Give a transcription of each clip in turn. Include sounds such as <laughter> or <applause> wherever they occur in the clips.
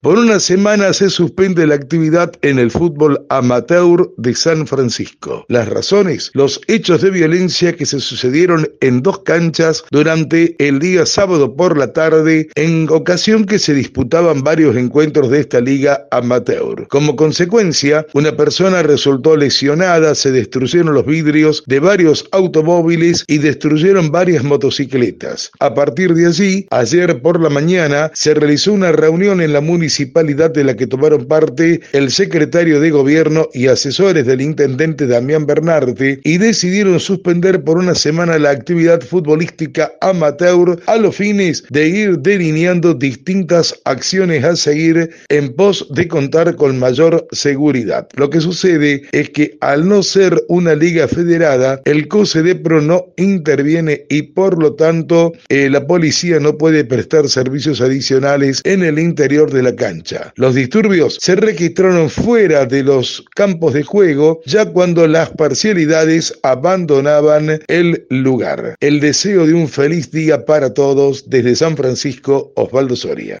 Por una semana se suspende la actividad en el fútbol amateur de San Francisco. Las razones, los hechos de violencia que se sucedieron en dos canchas durante el día sábado por la tarde, en ocasión que se disputaban varios encuentros de esta liga amateur. Como consecuencia, una persona resultó lesionada, se destruyeron los vidrios de varios automóviles y destruyeron varias motocicletas. A partir de allí, ayer por la mañana, se realizó una reunión en la municipalidad de la que tomaron parte el secretario de gobierno y asesores del intendente Damián Bernarte y decidieron suspender por una semana la actividad futbolística amateur a los fines de ir delineando distintas acciones a seguir en pos de contar con mayor seguridad. Lo que sucede es que al no ser una liga federada, el COSE de Pro no interviene y por lo tanto eh, la policía no puede prestar servicios adicionales en el interior de la cancha. Los disturbios se registraron fuera de los campos de juego ya cuando las parcialidades abandonaban el lugar. El deseo de un feliz día para todos desde San Francisco, Osvaldo Soria.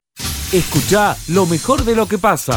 Escucha lo mejor de lo que pasa.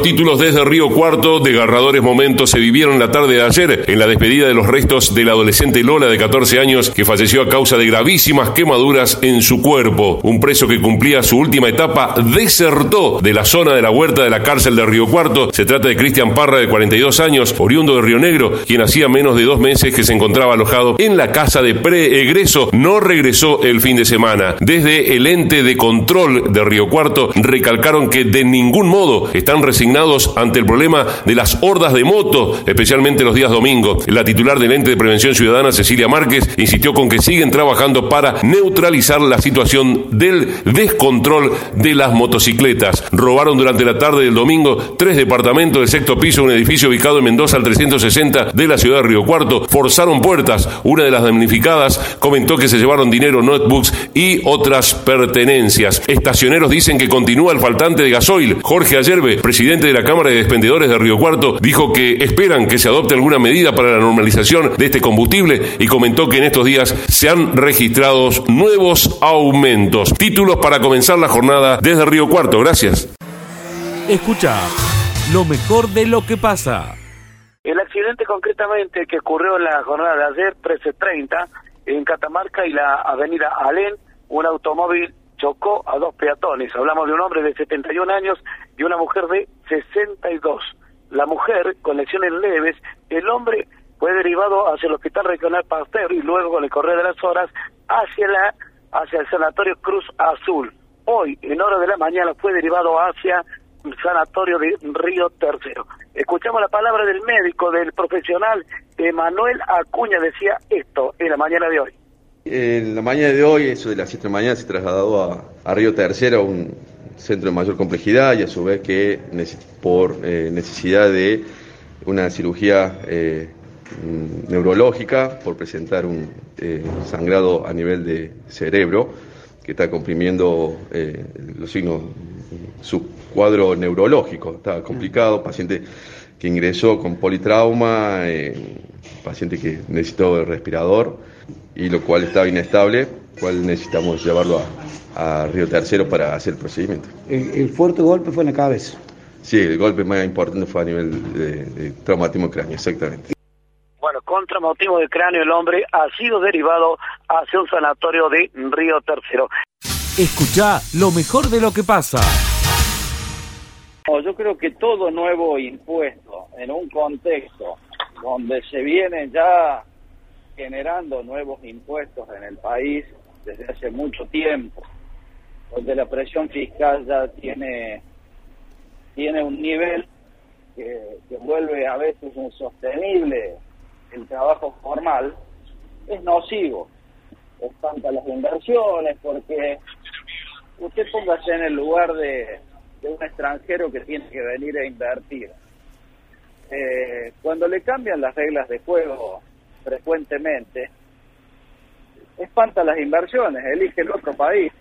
Títulos desde Río Cuarto, desgarradores momentos se vivieron la tarde de ayer en la despedida de los restos del adolescente Lola de 14 años que falleció a causa de gravísimas quemaduras en su cuerpo. Un preso que cumplía su última etapa desertó de la zona de la huerta de la cárcel de Río Cuarto. Se trata de Cristian Parra de 42 años, oriundo de Río Negro, quien hacía menos de dos meses que se encontraba alojado en la casa de preegreso. No regresó el fin de semana. Desde el ente de control de Río Cuarto recalcaron que de ningún modo están resignados ante el problema de las hordas de moto, especialmente los días domingos. La titular del ente de prevención ciudadana, Cecilia Márquez, insistió con que siguen trabajando para neutralizar la situación del descontrol de las motocicletas. Robaron durante la tarde del domingo tres departamentos del sexto piso, un edificio ubicado en Mendoza al 360 de la ciudad de Río Cuarto. Forzaron puertas. Una de las damnificadas comentó que se llevaron dinero, notebooks y otras pertenencias. Estacioneros dicen que continúa el faltante de gasoil. Jorge Ayerbe, presidente de la Cámara de Expendedores de Río Cuarto dijo que esperan que se adopte alguna medida para la normalización de este combustible y comentó que en estos días se han registrado nuevos aumentos. Títulos para comenzar la jornada desde Río Cuarto. Gracias. Escucha lo mejor de lo que pasa. El accidente concretamente que ocurrió en la jornada de ayer, 13.30, en Catamarca y la avenida Alén, un automóvil chocó a dos peatones. Hablamos de un hombre de 71 años y una mujer de 62. La mujer con lesiones leves, el hombre fue derivado hacia el Hospital Regional Pasteur y luego con el correr de las horas hacia la hacia el Sanatorio Cruz Azul. Hoy, en hora de la mañana, fue derivado hacia el Sanatorio de Río Tercero. Escuchamos la palabra del médico, del profesional, Emanuel Acuña, decía esto en la mañana de hoy. En la mañana de hoy, eso de las 7 de la mañana, se trasladó a, a Río Tercero, un centro de mayor complejidad y a su vez que por eh, necesidad de una cirugía eh, mm, neurológica, por presentar un eh, sangrado a nivel de cerebro, que está comprimiendo los signos, su cuadro neurológico, está complicado, paciente que ingresó con politrauma, paciente que necesitó el respirador y lo cual estaba inestable, cual necesitamos llevarlo a, Río Tercero para hacer el procedimiento. El, fuerte golpe fue en la cabeza. Sí, el golpe más importante fue a nivel de, traumatismo cráneo, exactamente. Bueno, con traumatismo de cráneo el hombre ha sido derivado hacia un sanatorio de Río Tercero. Escucha lo mejor de lo que pasa. Yo creo que todo nuevo impuesto en un contexto donde se viene ya generando nuevos impuestos en el país desde hace mucho tiempo, donde la presión fiscal ya tiene, tiene un nivel que, vuelve a veces insostenible el trabajo formal, es nocivo. Espanta las inversiones porque usted póngase en el lugar de, de un extranjero que tiene que venir a invertir. Eh, cuando le cambian las reglas de juego frecuentemente, espanta las inversiones, elige el otro país.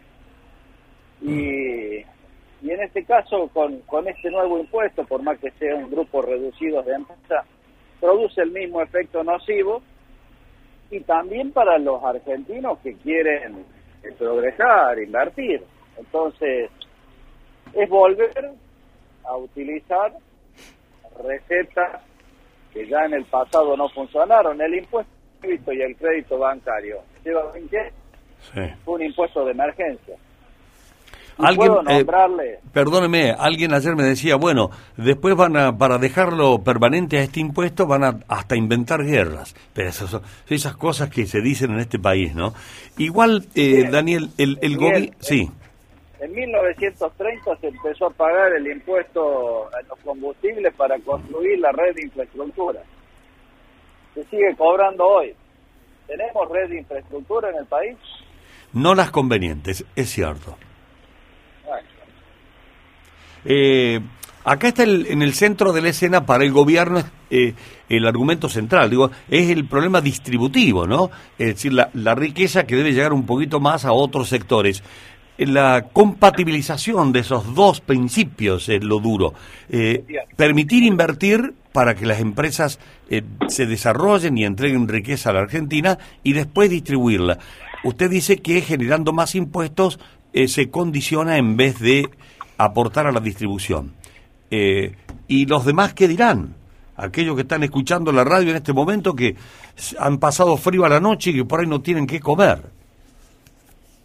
Y, y en este caso, con, con este nuevo impuesto, por más que sea un grupo reducido de empresas, produce el mismo efecto nocivo y también para los argentinos que quieren progresar, invertir. Entonces, es volver a utilizar recetas que ya en el pasado no funcionaron. El impuesto y el crédito bancario lleva 20 fue un impuesto de emergencia. Alguien, puedo eh, perdóneme, alguien ayer me decía, bueno, después van a, para dejarlo permanente a este impuesto, van a hasta inventar guerras. Pero esas son esas cosas que se dicen en este país, ¿no? Igual, eh. Daniel, el, el Bien. gobierno... Sí, en 1930 se empezó a pagar el impuesto a los combustibles para construir la red de infraestructura. Se sigue cobrando hoy. ¿Tenemos red de infraestructura en el país? no las convenientes, es cierto. Bueno, Eh, acá está el- en el centro de la escena para el gobierno eh, el argumento central, digo, es el problema distributivo, ¿no? Es decir, la, la riqueza que debe llegar un poquito más a otros sectores. La compatibilización de esos dos principios es lo duro. Eh, permitir invertir para que las empresas eh, se desarrollen y entreguen riqueza a la Argentina y después distribuirla. Usted dice que generando más impuestos eh, se condiciona en vez de aportar a la distribución. ¿Y los demás qué dirán? Aquellos que están escuchando la radio en este momento que han pasado frío a la noche y que por ahí no tienen qué comer.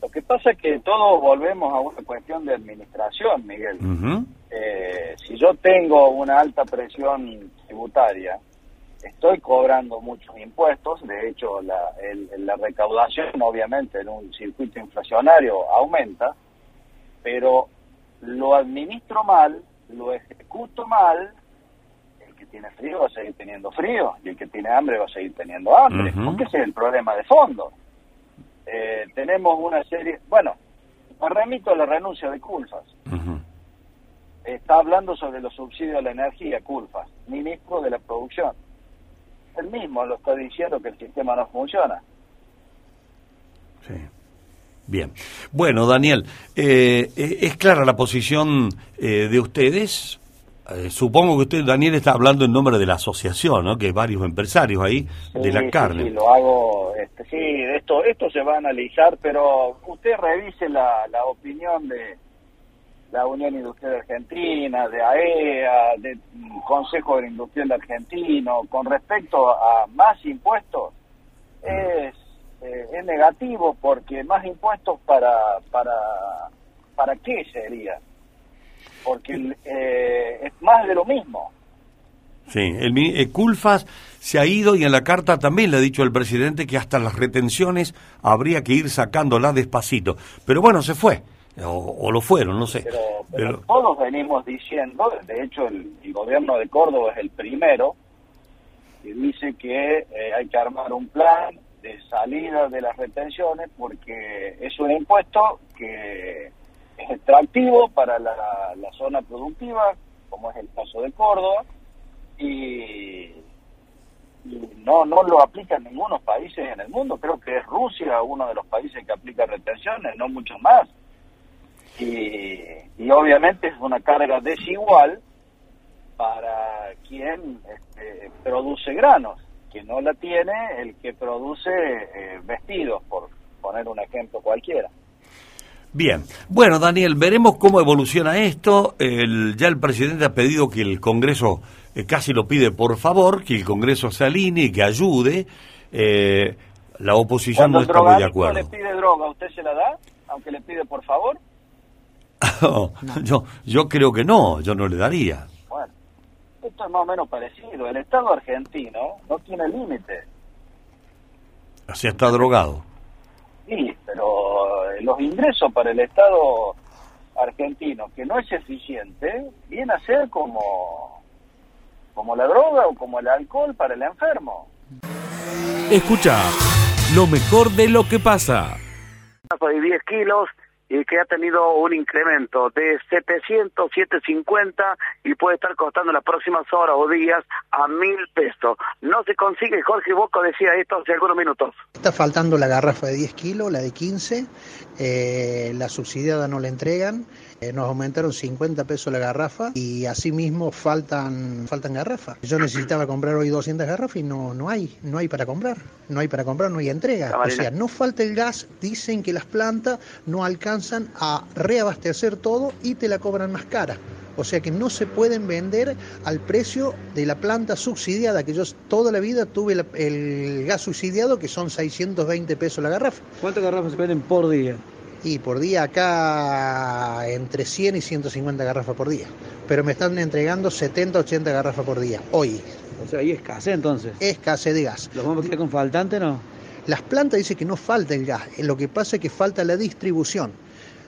Lo que pasa es que todos volvemos a una cuestión de administración, Miguel. Eh, si yo tengo una alta presión tributaria, estoy cobrando muchos impuestos, de hecho la, el- la recaudación obviamente en un circuito inflacionario aumenta, pero lo administro mal, lo ejecuto mal, el que tiene frío va a seguir teniendo frío y el que tiene hambre va a seguir teniendo hambre, Ujú. porque ese es el problema de fondo. Eh, tenemos una serie, bueno, me remito a la renuncia de Culfas está hablando sobre los subsidios a la energía, Culfas, ministro de la producción. Él mismo lo está diciendo que el sistema no funciona. Sí. Bien. Bueno, Daniel, eh, eh, es clara la posición eh, de ustedes. Eh, supongo que usted, Daniel, está hablando en nombre de la asociación, ¿no? Que hay varios empresarios ahí de la carne. Sí, lo hago, este, sí, esto, esto se va a analizar, pero usted revise la, la opinión de la Unión Industrial Argentina, de AEA, del Consejo Industrial Argentino, con respecto a más impuestos, es, eh, es negativo porque más impuestos para, para, ¿para qué sería? Porque eh, es más de lo mismo. Sí, el, mi- eh, Culfas se ha ido y en la carta también le ha dicho el presidente que hasta las retenciones habría que ir sacándolas despacito. Pero bueno, se fue. O, o lo fueron, no sé. pero, pero Pero- todos venimos diciendo, de hecho el, el gobierno de Córdoba es el primero que dice que eh, hay que armar un plan de salida de las retenciones porque es un impuesto que es extractivo para la, zona productiva, como es el caso de Córdoba, y, no, no lo aplican ningunos países en el mundo, creo que es Rusia uno de los países que aplica retenciones, no muchos más. Y, y obviamente es una carga desigual para quien este, produce granos, que no la tiene el que produce eh, vestidos, por poner un ejemplo cualquiera. Bien, bueno Daniel, veremos cómo evoluciona esto. El- ya el presidente ha pedido que el Congreso, eh, casi lo pide por favor, que el Congreso se alinee, que ayude. Eh, la oposición Cuando no está muy de acuerdo. le pide droga, ¿usted se la da? Aunque le pide por favor. <laughs> yo, yo creo que no, yo no le daría. Bueno, esto es más o menos parecido. El Estado argentino no tiene límite. O sea, está drogado. Sí, los ingresos para el Estado argentino, que no es eficiente, viene a ser como, como la droga o como el alcohol para el enfermo. Escucha lo mejor de lo que pasa. de 10 kilos y que ha tenido un incremento de 700, 750 y puede estar costando en las próximas horas o días a mil pesos. No se consigue, Jorge Boco decía esto hace algunos minutos. Está faltando la garrafa de 10 kilos, la de 15, eh, la subsidiada no la entregan, eh, nos aumentaron 50 pesos la garrafa y asimismo faltan, faltan garrafas. Yo necesitaba comprar hoy 200 garrafas y no, no hay, no hay para comprar, no hay para comprar, no hay entrega. O sea, no falta el gas, dicen que las plantas no alcanzan a reabastecer todo y te la cobran más cara. O sea que no se pueden vender al precio de la planta subsidiada, que yo toda la vida tuve el gas subsidiado, que son 620 pesos la garrafa. ¿Cuántas garrafas se venden por día? Y por día acá entre 100 y 150 garrafas por día. Pero me están entregando 70, 80 garrafas por día, hoy. O sea, ahí escasez entonces. Escasez de gas. ¿Los vamos a quedar con faltante no? Las plantas dicen que no falta el gas, lo que pasa es que falta la distribución,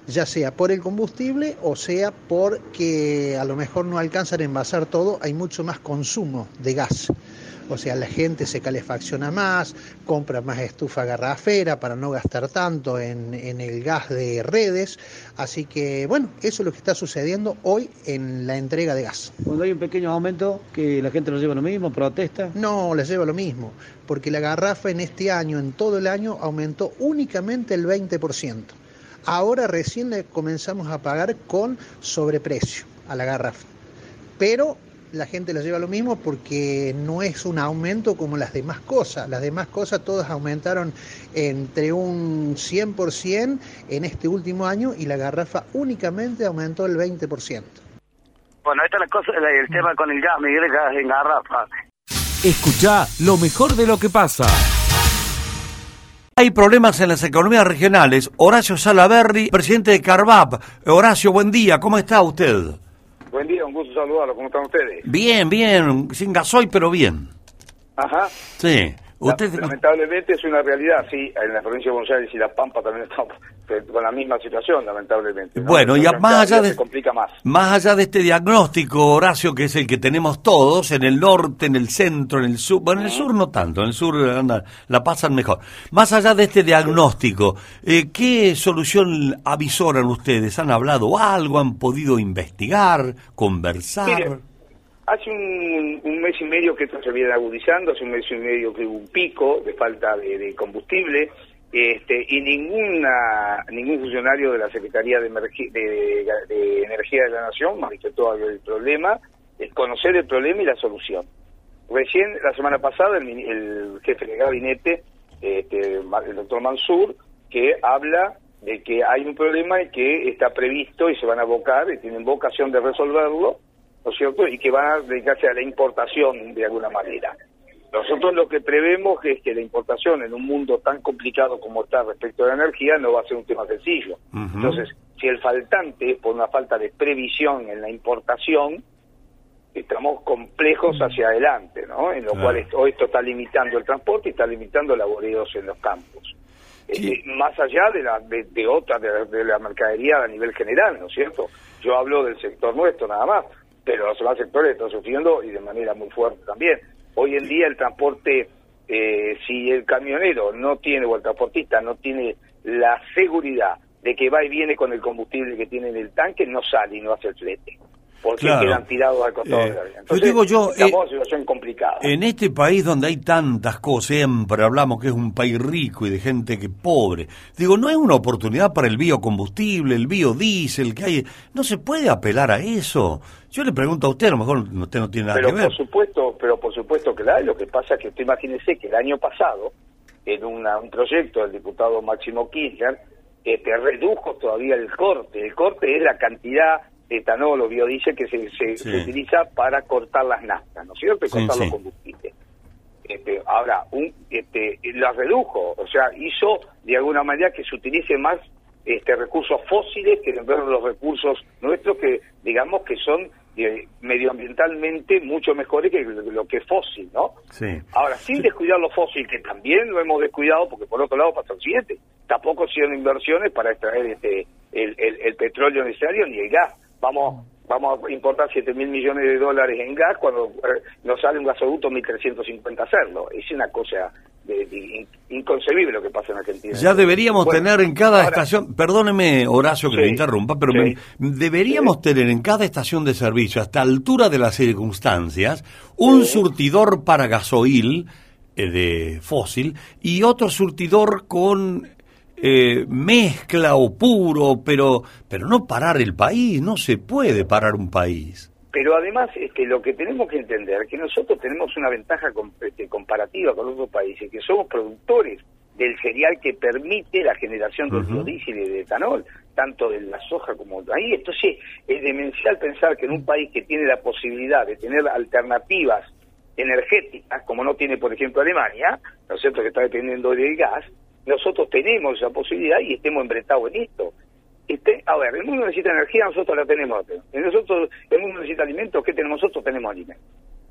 ya sea por el combustible o sea porque a lo mejor no alcanzan a envasar todo, hay mucho más consumo de gas. O sea, la gente se calefacciona más, compra más estufa garrafera para no gastar tanto en, en el gas de redes. Así que, bueno, eso es lo que está sucediendo hoy en la entrega de gas. Cuando hay un pequeño aumento, que la gente lo lleva lo mismo, protesta. No, les lleva lo mismo, porque la garrafa en este año, en todo el año, aumentó únicamente el 20%. Ahora recién le comenzamos a pagar con sobreprecio a la garrafa. Pero la gente la lleva lo mismo porque no es un aumento como las demás cosas. Las demás cosas todas aumentaron entre un 100% en este último año y la garrafa únicamente aumentó el 20%. Bueno, esta es la cosa, el, el tema con el gas, Miguel, el gas en garrafa. Escucha lo mejor de lo que pasa. Hay problemas en las economías regionales. Horacio Salaberry, presidente de Carvap. Horacio, buen día, ¿cómo está usted? Buen día, un gusto saludarlo. ¿Cómo están ustedes? Bien, bien, sin gasoil, pero bien. Ajá. Sí. Usted, lamentablemente es una realidad, sí. En la provincia de Buenos Aires y La Pampa también estamos <laughs> con la misma situación, lamentablemente. ¿no? Bueno, y más allá de- complica más. Más allá de este diagnóstico, Horacio, que es el que tenemos todos, en el norte, en el centro, en el sur, bueno, en el sur no tanto, en el sur anda, la pasan mejor. Más allá de este diagnóstico, eh, ¿qué solución avisoran ustedes? ¿Han hablado algo? ¿Han podido investigar? ¿Conversar? Mire, hace un, un mes y medio que esto se viene agudizando, hace un mes y medio que hubo un pico de falta de, combustible, este, y ninguna ningún funcionario de la Secretaría de, de- Energía de la Nación manifestó el problema, es conocer el problema y la solución. Recién, la semana pasada, el, el jefe de gabinete, este, el doctor Mansur, que habla de que hay un problema y que está previsto y se van a abocar y tienen vocación de resolverlo, ¿no es cierto? Y que van a dedicarse a la importación de alguna manera. Nosotros lo que prevemos es que la importación en un mundo tan complicado como está respecto a la energía no va a ser un tema sencillo. Entonces, si el faltante es por una falta de previsión en la importación, estamos complejos hacia adelante, ¿no? En lo Claro. cual hoy esto está limitando el transporte y está limitando laboreos en los campos. Sí. Eh, más allá de la de, de otra de la mercadería a nivel general, ¿no es cierto? Yo hablo del sector nuestro nada más, pero los demás sectores están sufriendo y de manera muy fuerte también. Hoy en día el transporte, eh, si el camionero no tiene o el transportista no tiene la seguridad de que va y viene con el combustible que tiene en el tanque, no sale y no hace el flete. Porque Claro. quedan tirados al costado Eh, de la yo Entonces, digo yo, estamos eh, en una situación complicada. En este país donde hay tantas cosas, siempre hablamos que es un país rico y de gente que pobre. Digo, ¿no hay una oportunidad para el biocombustible, el biodiesel que hay? ¿No se puede apelar a eso? Yo le pregunto a usted, a lo mejor usted no tiene nada pero que ver. por supuesto pero por supuesto que la lo que pasa es que usted imagínese que el año pasado en una- un proyecto del diputado Máximo Kirchner este, redujo todavía el corte el corte es la cantidad etanol o biodiesel que se, se- Sí. se utiliza para cortar las naftas ¿no es cierto? y Sí, cortar sí. los combustibles este, ahora un este la redujo o sea hizo de alguna manera que se utilice más este recursos fósiles que en vez de los recursos nuestros que digamos que son eh, medioambientalmente mucho mejores que lo que es fósil no Sí. ahora sin descuidar lo fósil que también lo hemos descuidado porque por otro lado pasa lo siguiente tampoco hicieron inversiones para extraer este el, el, el petróleo necesario ni el gas vamos vamos a importar 7 mil millones de dólares en gas cuando eh, nos sale un gasoducto 1.350 hacerlo. Es una cosa de- de- in- inconcebible lo que pasa en Argentina. Ya deberíamos Bueno, tener en cada ahora- estación, perdóneme Horacio que Sí, me interrumpa, pero sí. me- deberíamos tener en cada estación de servicio, hasta altura de las circunstancias, un surtidor para gasoil eh, de fósil y otro surtidor con eh, mezcla o puro, pero, pero no parar el país, no se puede parar un país. Pero además, este, lo que tenemos que entender es que nosotros tenemos una ventaja este, comparativa con otros países, que somos productores del cereal que permite la generación del Ujú. biodiesel y de etanol, tanto de la soja como de ahí. Entonces, es demencial pensar que en un país que tiene la posibilidad de tener alternativas energéticas, como no tiene, por ejemplo, Alemania, ¿no es cierto?, que está dependiendo del gas, nosotros tenemos esa posibilidad y estemos embretados en esto. Este, a ver, el mundo necesita energía, nosotros la tenemos. Nosotros, el mundo necesita alimentos, ¿qué tenemos nosotros? Tenemos alimentos.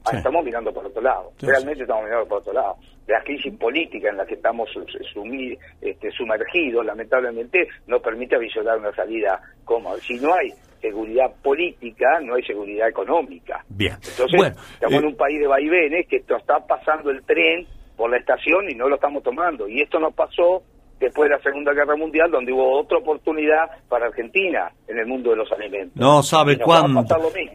Ah, Estamos mirando por otro lado, Sí, realmente estamos mirando por otro lado. La crisis política en la que estamos su- sumi- este, sumergidos, lamentablemente, no permite visionar una salida cómoda. Si no hay seguridad política, no hay seguridad económica. Bien. Entonces, Bueno, estamos en eh, un país de vaivenes que está pasando el tren por la estación y no lo estamos tomando. Y esto nos pasó después de la Segunda Guerra Mundial, donde hubo otra oportunidad para Argentina en el mundo de los alimentos. No sabe cuán,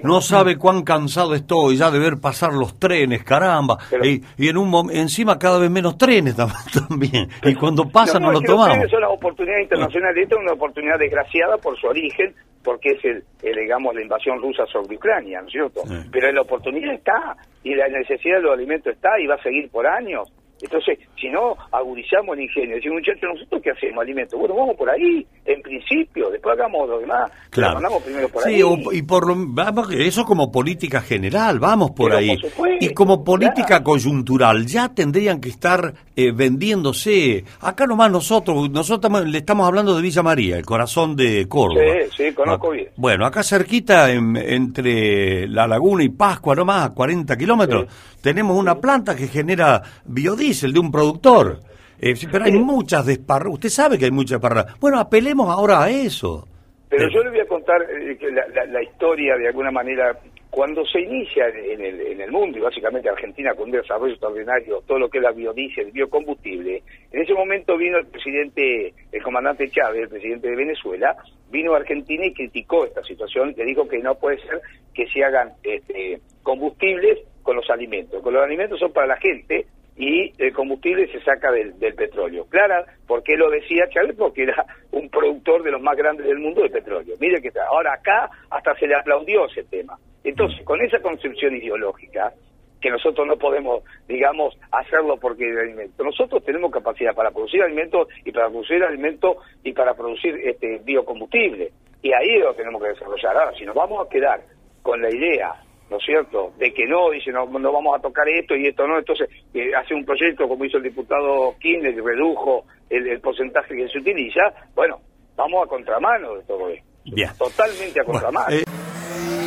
no sabe cuán cansado estoy ya de ver pasar los trenes, caramba. y, y en un encima cada vez menos trenes tam- <laughs> también. Y cuando pasa no, es lo que los tomamos. trenes son las oportunidades internacionales. Esta es una oportunidad desgraciada por su origen, porque es, el, el, digamos, la invasión rusa sobre Ucrania, ¿no es cierto? Pero la oportunidad está, y la necesidad de los alimentos está, y va a seguir por años. Entonces, si no agudizamos el ingenio, decimos, muchachos, ¿nosotros qué hacemos? Alimentos. Bueno, vamos por ahí, en principio, después hagamos lo demás. Claro. Mandamos primero por Sí, ahí. o- y por lo, vamos, eso como política general, vamos por Pero ahí. por supuesto, y como política coyuntural, ya tendrían que estar eh, vendiéndose. Acá nomás nosotros, nosotros le estamos hablando de Villa María, el corazón de Córdoba. Sí, sí, conozco Ah, bien. Bueno, acá cerquita, en- entre La Laguna y Pascua, nomás a 40 kilómetros, tenemos una planta que genera biodiesel de un productor. Eh, pero hay muchas desparras. Usted sabe que hay muchas desparras. Bueno, apelemos ahora a eso. Pero yo le voy a contar eh, que la, la- la historia, de alguna manera, cuando se inicia en el, en el mundo, y básicamente Argentina con un desarrollo extraordinario, todo lo que es la biodiesel, el biocombustible, en ese momento vino el presidente, el comandante Chávez, el presidente de Venezuela, vino a Argentina y criticó esta situación, le dijo que no puede ser que se hagan este, combustibles con los alimentos. Con los alimentos son para la gente, y el combustible se saca del, del petróleo. Clara, ¿por qué lo decía Chávez? Porque era un productor de los más grandes del mundo de petróleo. Mire que. Ahora acá hasta se le aplaudió ese tema. Entonces, con esa concepción ideológica, que nosotros no podemos, digamos, hacerlo porque el alimento. Nosotros tenemos capacidad para producir alimentos y para producir alimentos y para producir este biocombustible. Y ahí lo tenemos que desarrollar. Ahora, si nos vamos a quedar con la idea ¿no es cierto?, de que no, dice, no, no vamos a tocar esto y esto no, entonces eh, hace un proyecto como hizo el diputado Kirchner y redujo el, el porcentaje que se utiliza, bueno, vamos a contramano de todo esto, Bien. totalmente a contramano.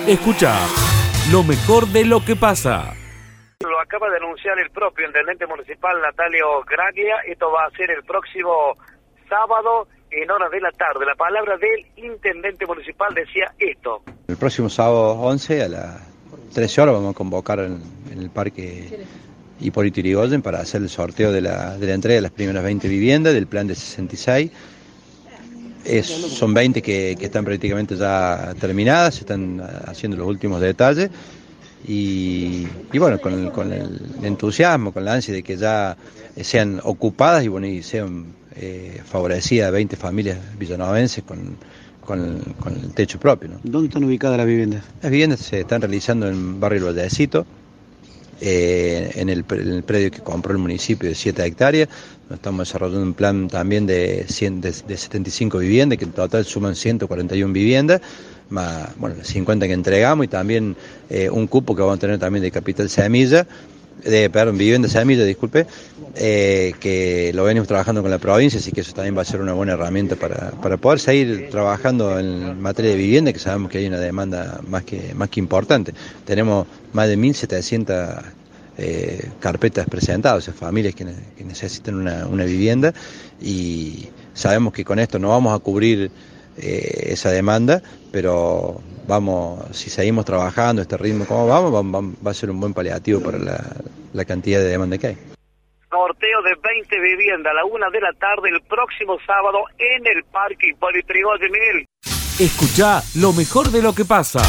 Escucha lo mejor de lo que pasa. Lo acaba de anunciar el propio intendente municipal Natalio Graglia. Esto va a ser el próximo sábado en horas de la tarde. La palabra del intendente municipal decía esto. El próximo sábado 11 a las 13 horas vamos a convocar en, el parque Hipólito Yrigoyen para hacer el sorteo de la, de la entrega de las primeras 20 viviendas del plan de 66. Es, son 20 que, que están prácticamente ya terminadas, se están haciendo los últimos detalles y, y bueno, con el, con el entusiasmo, con la ansia de que ya sean ocupadas y bueno y sean eh, favorecidas 20 familias villanovenses con, con, con el techo propio. ¿no? ¿Dónde están ubicadas las viviendas? Las viviendas se están realizando en Barrio El Vallecito, eh, en, el, en el predio que compró el municipio de 7 hectáreas. Estamos desarrollando un plan también de, 100 de, de 75 viviendas, que en total suman 141 viviendas, más bueno, las 50 que entregamos y también eh, un cupo que vamos a tener también de Capital Semilla, de, perdón, Vivienda Semilla, disculpe, eh, que lo venimos trabajando con la provincia, así que eso también va a ser una buena herramienta para, para poder seguir trabajando en materia de vivienda, que sabemos que hay una demanda más que, más que importante. Tenemos más de 1.700 eh, carpetas presentadas, o sea, familias que necesitan una, una vivienda y sabemos que con esto no vamos a cubrir eh, esa demanda, pero vamos, si seguimos trabajando a este ritmo como vamos, va, a ser un buen paliativo para la, la cantidad de demanda que hay. sorteo de 20 viviendas a la una de la tarde el próximo sábado en el Parque Hipólito Yrigoyen, Miguel. Escucha lo mejor de lo que pasa.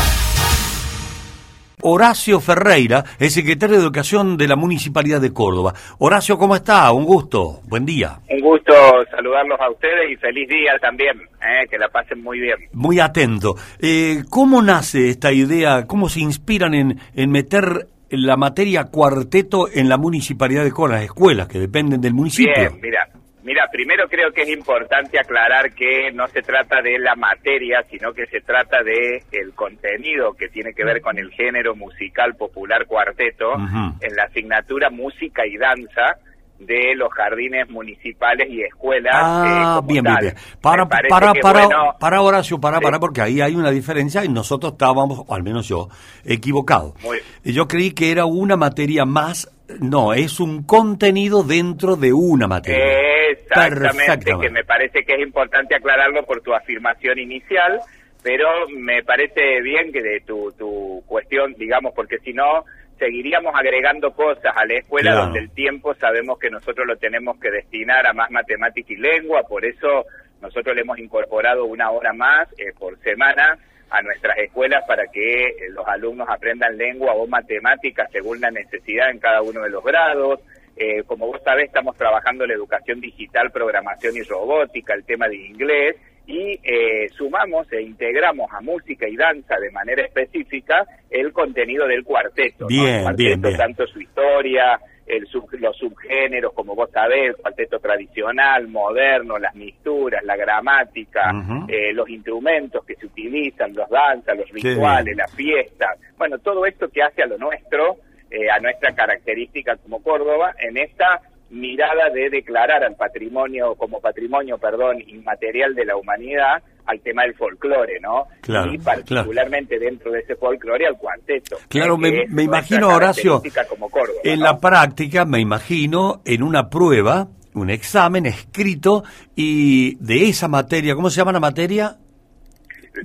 Horacio Ferreira, el secretario de Educación de la Municipalidad de Córdoba. Horacio, ¿cómo está? Un gusto. Buen día. Un gusto saludarlos a ustedes y feliz día también. eh, que la pasen muy bien. Muy atento. Eh, ¿Cómo nace esta idea? ¿Cómo se inspiran en, en meter la materia cuarteto en la Municipalidad de Córdoba, las escuelas que dependen del municipio? Bien, mira. Mira, primero creo que es importante aclarar que no se trata de la materia, sino que se trata de el contenido que tiene que ver con el género musical popular cuarteto en la asignatura música y danza de los jardines municipales y escuelas. eh, Ah, como bien, bien. Para, para, para, bueno, para Horacio, para, Sí. para, porque ahí hay una diferencia y nosotros estábamos, o al menos yo, equivocados. Yo creí que era una materia más, no, es un contenido dentro de una materia. Exactamente, que me parece que es importante aclararlo por tu afirmación inicial, pero me parece bien que de tu, tu cuestión, digamos, porque si no, seguiríamos agregando cosas a la escuela Claro. donde el tiempo sabemos que nosotros lo tenemos que destinar a más matemática y lengua, por eso nosotros le hemos incorporado una hora más eh, por semana a nuestras escuelas para que eh, los alumnos aprendan lengua o matemáticas según la necesidad en cada uno de los grados. Eh, como vos sabés, estamos trabajando la educación digital, programación y robótica, el tema de inglés, y eh, sumamos e integramos a música y danza de manera específica el contenido del cuarteto. ¿no? Bien, El cuarteto, bien, bien. Tanto su historia, el sub- los subgéneros, como vos sabés, el cuarteto tradicional, moderno, las misturas, la gramática, eh, los instrumentos que se utilizan, los danzas, los rituales, las fiestas. Bueno, todo esto que hace a lo nuestro, eh, a nuestra característica como Córdoba, en esta mirada de declarar al patrimonio, como patrimonio, perdón, inmaterial de la humanidad, al tema del folclore, ¿no? Claro, y particularmente dentro de ese folclore al cuarteto. Claro, me, me imagino, Horacio, como Córdoba, en ¿no? la práctica, me imagino, en una prueba, un examen escrito y de esa materia, ¿cómo se llama la materia?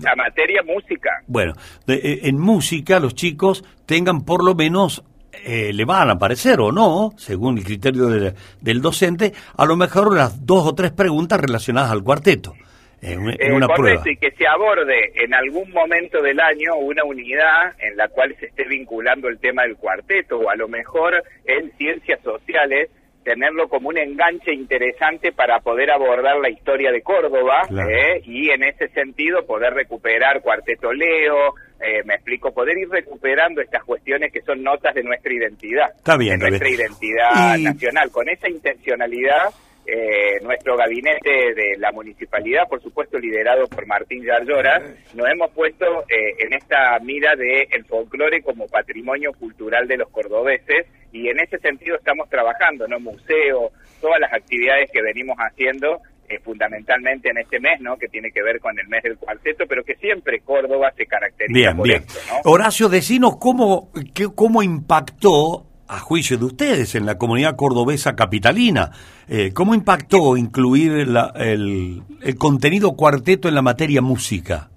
La materia música. Bueno, de- eh, en música los chicos tengan por lo menos, eh, le van a aparecer o no, según el criterio del, del docente, a lo mejor las dos o tres preguntas relacionadas al cuarteto, en, Eh, una prueba. y que se aborde en algún momento del año una unidad en la cual se esté vinculando el tema del cuarteto, o a lo mejor en ciencias sociales, tenerlo como un enganche interesante para poder abordar la historia de Córdoba Claro. ¿eh? y en ese sentido poder recuperar Cuarteto Leo, eh, me explico, poder ir recuperando estas cuestiones que son notas de nuestra identidad, Está bien, de nuestra bien. identidad Y- nacional. Con esa intencionalidad, eh, nuestro gabinete de la municipalidad, por supuesto liderado por Martín Yarlora, nos hemos puesto eh, en esta mira de el folclore como patrimonio cultural de los cordobeses y en ese sentido estamos trabajando, ¿no? Museo, todas las actividades que venimos haciendo eh, fundamentalmente en este mes, ¿no? Que tiene que ver con el mes del cuarteto, pero que siempre Córdoba se caracteriza Bien, por bien. esto, ¿no? Horacio, decinos cómo, qué- cómo impactó, a juicio de ustedes, en la comunidad cordobesa capitalina, eh, cómo impactó incluir la- el, el contenido cuarteto en la materia música.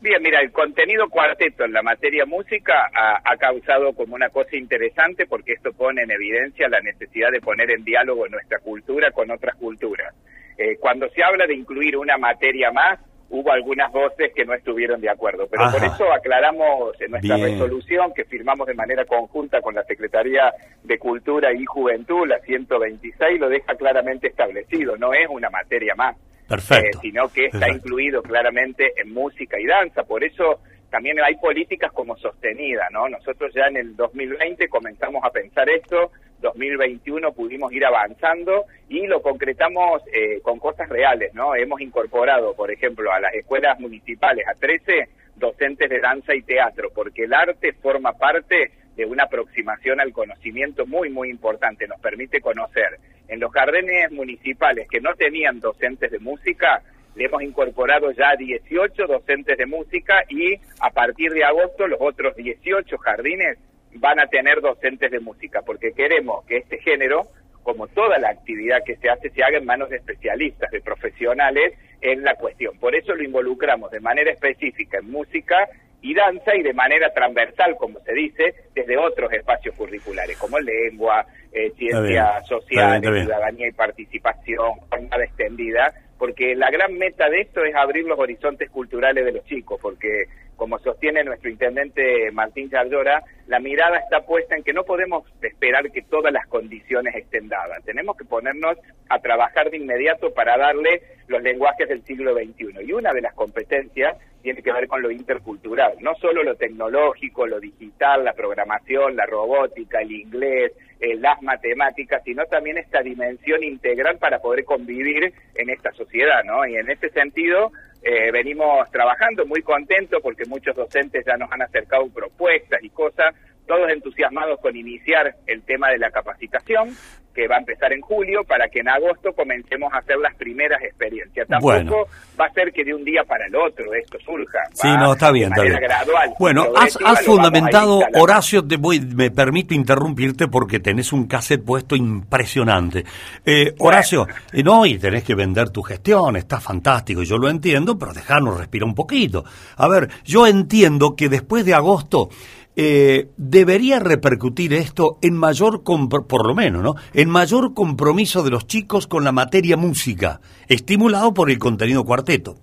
Bien, mira, el contenido cuarteto en la materia música ha, ha causado como una cosa interesante porque esto pone en evidencia la necesidad de poner en diálogo nuestra cultura con otras culturas. Eh, cuando se habla de incluir una materia más, hubo algunas voces que no estuvieron de acuerdo, pero por eso aclaramos en nuestra Bien. resolución que firmamos de manera conjunta con la Secretaría de Cultura y Juventud, la 126, lo deja claramente establecido, no es una materia más Perfecto. eh, sino que está Perfecto. incluido claramente en música y danza. Por eso también hay políticas como sostenidas, ¿no? Nosotros ya en el 2020 comenzamos a pensar esto, 2021 pudimos ir avanzando y lo concretamos eh, con cosas reales, ¿no? Hemos incorporado, por ejemplo, a las escuelas municipales, a 13 docentes de danza y teatro, porque el arte forma parte de una aproximación al conocimiento muy, muy importante, nos permite conocer. En los jardines municipales que no tenían docentes de música, le hemos incorporado ya 18 docentes de música y a partir de agosto los otros 18 jardines van a tener docentes de música, porque queremos que este género como toda la actividad que se hace, se haga en manos de especialistas, de profesionales en la cuestión. Por eso lo involucramos de manera específica en música y danza y de manera transversal, como se dice, desde otros espacios curriculares, como lengua, eh, ciencias sociales, ciudadanía y participación, jornada extendida, porque la gran meta de esto es abrir los horizontes culturales de los chicos, porque como sostiene nuestro intendente Martín Yardora, la mirada está puesta en que no podemos esperar que todas las condiciones estén dadas. Tenemos que ponernos a trabajar de inmediato para darle los lenguajes del siglo XXI. Y una de las competencias tiene que ver con lo intercultural, no solo lo tecnológico, lo digital, la programación, la robótica, el inglés, eh, las matemáticas, sino también esta dimensión integral para poder convivir en esta sociedad, ¿no? Y en ese sentido, eh, venimos trabajando muy contentos porque muchos docentes ya nos han acercado propuestas y cosas, todos entusiasmados con iniciar el tema de la capacitación, que va a empezar en julio, para que en agosto comencemos a hacer las primeras experiencias. Tampoco va a ser que de un día para el otro esto surja. Sí, no, está bien, está bien. Gradual, bueno, has, fundamentado, Horacio, te voy, me permito interrumpirte porque tenés un cassette puesto impresionante. Eh, Horacio, eh, no, y tenés que vender tu gestión, está fantástico, yo lo entiendo, pero dejarnos respirar un poquito. A ver, yo entiendo que después de agosto eh, debería repercutir esto en mayor, por lo menos, ¿no? En mayor compromiso de los chicos con la materia música, estimulado por el contenido cuarteto.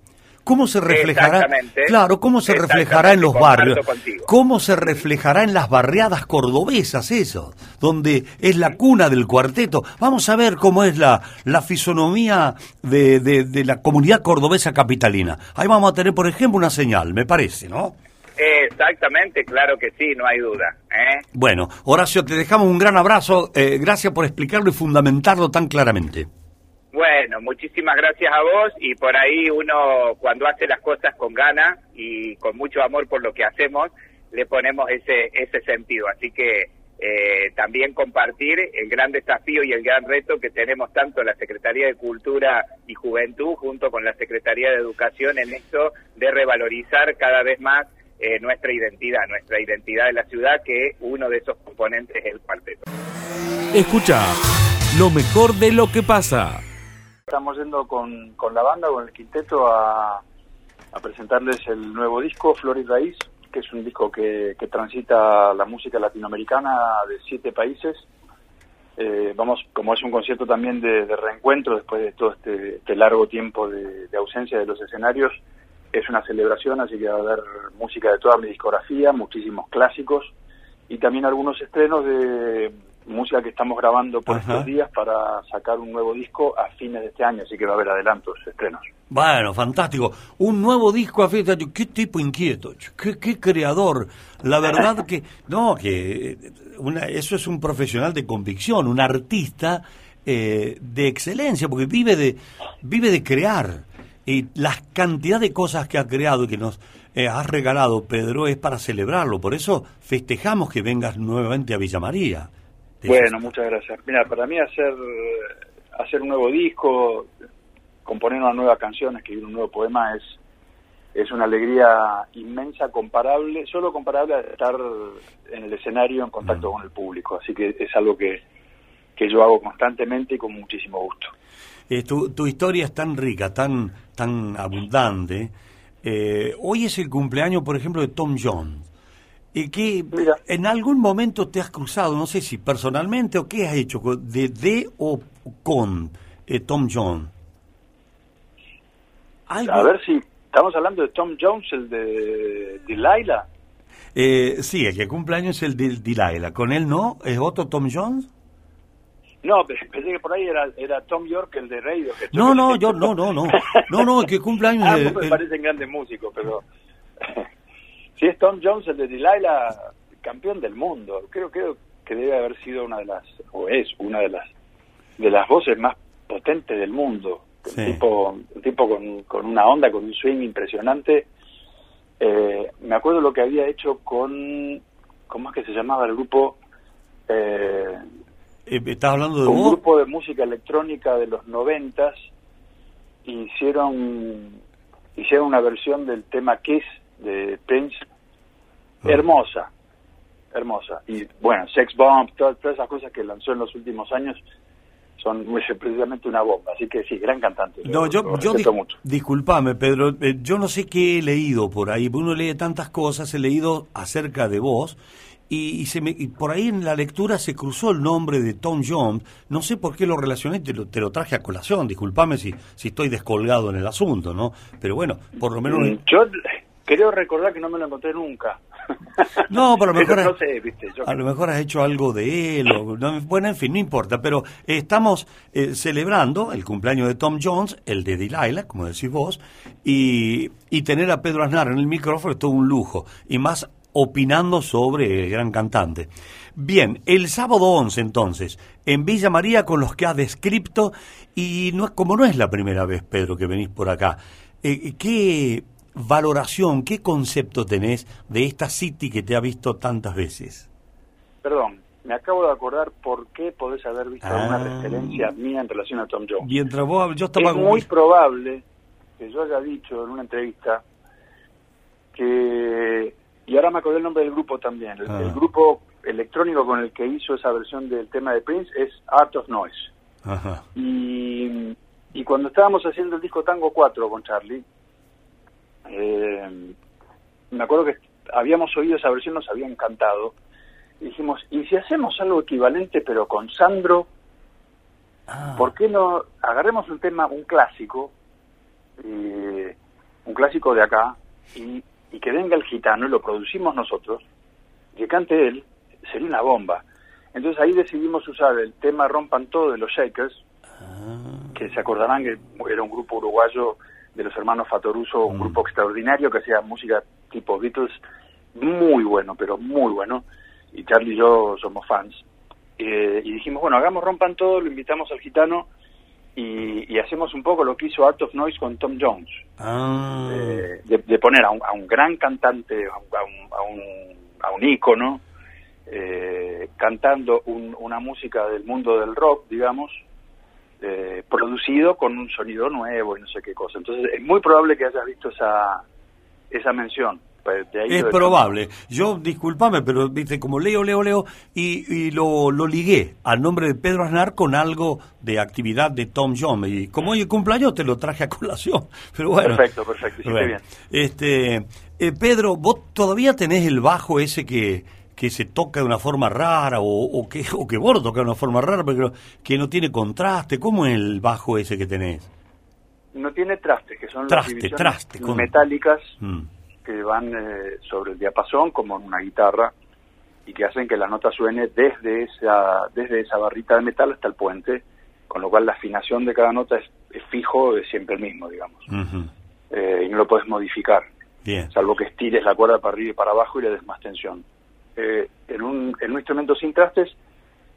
¿Cómo se reflejará? Claro, ¿cómo se reflejará en los barrios? ¿Cómo se reflejará en las barriadas cordobesas eso? Donde es la cuna del cuarteto. Vamos a ver cómo es la, la fisonomía de, de la comunidad cordobesa capitalina. Ahí vamos a tener, por ejemplo, una señal, me parece, ¿no? Exactamente, claro que sí, no hay duda. ¿eh? Bueno, Horacio, te dejamos un gran abrazo. Eh, gracias por explicarlo y fundamentarlo tan claramente. Bueno, muchísimas gracias a vos y por ahí uno cuando hace las cosas con ganas y con mucho amor por lo que hacemos, le ponemos ese, ese sentido. Así que eh, también compartir el gran desafío y el gran reto que tenemos tanto la Secretaría de Cultura y Juventud junto con la Secretaría de Educación en esto de revalorizar cada vez más eh, nuestra identidad, nuestra identidad de la ciudad, que uno de esos componentes es el cuarteto. Escucha lo mejor de lo que pasa. Estamos yendo con, con la banda, con el quinteto, a, a presentarles el nuevo disco, Flor y Raíz, que es un disco que, que transita la música latinoamericana de siete países. Eh, vamos, como es un concierto también de, reencuentro después de todo este, este largo tiempo de, de, ausencia de los escenarios, es una celebración, así que va a haber música de toda mi discografía, muchísimos clásicos y también algunos estrenos de música que estamos grabando por estos días para sacar un nuevo disco a fines de este año, así que va a haber adelantos, estrenos. Bueno, fantástico. Un nuevo disco a fines de año. Qué tipo inquieto, qué, qué creador. La verdad <laughs> que, no, que una, eso es un profesional de convicción, un artista eh, de excelencia, porque vive de, vive de crear y la cantidad de cosas que ha creado y que nos eh, has regalado, Pedro, es para celebrarlo. Por eso festejamos que vengas nuevamente a Villa María. Bueno, muchas gracias. Mira, para mí hacer, hacer un nuevo disco, componer una nueva canción, escribir un nuevo poema es, es una alegría inmensa, comparable, solo comparable a estar en el escenario en contacto mm. con el público. Así que es algo que, que yo hago constantemente y con muchísimo gusto. Eh, tu, tu, historia es tan rica, tan, tan abundante. Eh, hoy es el cumpleaños, por ejemplo, de Tom Jones. Y que en algún momento te has cruzado, no sé si personalmente o qué has hecho, de, de o con eh, Tom Jones. A ver si estamos hablando de Tom Jones, el de Delilah. Eh, sí, el que cumpleaños es el de Delilah. ¿Con él no? ¿Es otro Tom Jones? No, pensé que por ahí era, era Tom York, el de Radio. No, no, yo, no, no, no. No, no, que cumpleaños. Ah, me parecen grandes músicos, pero. <laughs> si es Tom Jones, el de Delilah, campeón del mundo. Creo, creo que debe haber sido una de las, o es una de las, de las voces más potentes del mundo. Un tipo, un tipo con, con una onda, con un swing impresionante. Eh, me acuerdo lo que había hecho con. ¿Cómo es que se llamaba el grupo? Eh, ¿Estás hablando de un grupo de música electrónica de los noventas hicieron hicieron una versión del tema Kiss de Prince ah. hermosa hermosa y bueno Sex Bomb todas, esas cosas que lanzó en los últimos años son precisamente una bomba. Así que sí, gran cantante. No, lo- yo, lo yo respeto dis- mucho. disculpame, Pedro, eh, yo no sé qué he leído por ahí, uno lee tantas cosas, he leído acerca de vos, y, y se me, y por ahí en la lectura se cruzó el nombre de Tom Jones, no sé por qué lo relacioné, te lo, te lo traje a colación, disculpame si, si estoy descolgado en el asunto, ¿no? Pero bueno, por lo menos... Mm, Yo creo recordar que no me lo encontré nunca. <laughs> No, pero a lo mejor, no sé, viste, yo a lo mejor has hecho algo de él. o- no, bueno, en fin, no importa. Pero estamos eh, celebrando el cumpleaños de Tom Jones, el de Delilah, como decís vos, y, y tener a Pedro Aznar en el micrófono es todo un lujo. Y más opinando sobre el gran cantante. Bien, el sábado 11 entonces, en Villa María con los que has descripto, y no, como no es la primera vez, Pedro, que venís por acá, eh, ¿qué valoración, qué concepto tenés de esta City que te ha visto tantas veces? Perdón, me acabo de acordar por qué podés haber visto Ah. alguna referencia mía en relación a Tom Jones. Mientras vos, yo estaba Es muy probable que yo haya dicho en una entrevista que, y ahora me acordé el nombre del grupo también, el, Ah. el grupo electrónico con el que hizo esa versión del tema de Prince es Art of Noise. Ajá. Y, y cuando estábamos haciendo el disco Tango 4 con Charlie, eh, me acuerdo que habíamos oído esa versión, nos había encantado. Y dijimos, ¿y si hacemos algo equivalente pero con Sandro? ¿Por qué no agarremos un tema, un clásico, eh, un clásico de acá, y, y que venga el gitano y lo producimos nosotros, y que cante él, sería una bomba. Entonces ahí decidimos usar el tema Rompan Todo de los Shakers, que se acordarán que era un grupo uruguayo de los hermanos Fatoruso, un grupo extraordinario que hacía música tipo Beatles, muy bueno, pero muy bueno, y Charlie y yo somos fans. Eh, y dijimos, bueno, hagamos Rompan Todo, lo invitamos al gitano y, y hacemos un poco lo que hizo Art of Noise con Tom Jones, Ah, eh, de, de poner a un, a un gran cantante, a un, a un, a un, ícono, eh, cantando un- una música del mundo del rock, digamos, eh, producido con un sonido nuevo y no sé qué cosa. Entonces es muy probable que hayas visto esa, esa mención. De ahí es lo probable. Yo, discúlpame, pero viste, como leo, leo, leo, y, y lo, lo ligué al nombre de Pedro Aznar con algo de actividad de Tom Jones. Y como hoy es cumpleaños, te lo traje a colación. <laughs> Pero bueno. Perfecto, perfecto, Bueno, bien. Este, eh, Pedro, ¿vos todavía tenés el bajo ese que, que se toca de una forma rara o, o que, o que vos de una forma rara, pero que no tiene contraste? ¿Cómo es el bajo ese que tenés? No tiene trastes, que son Traste, las divisiones traste, con- metálicas Mm. Que van eh, sobre el diapasón como en una guitarra y que hacen que la nota suene desde esa desde esa barrita de metal hasta el puente, con lo cual la afinación de cada nota es, es fijo, es siempre el mismo, digamos. Eh, y no lo puedes modificar, Bien. salvo que estires la cuerda para arriba y para abajo y le des más tensión. Eh, en, un, en un instrumento sin trastes,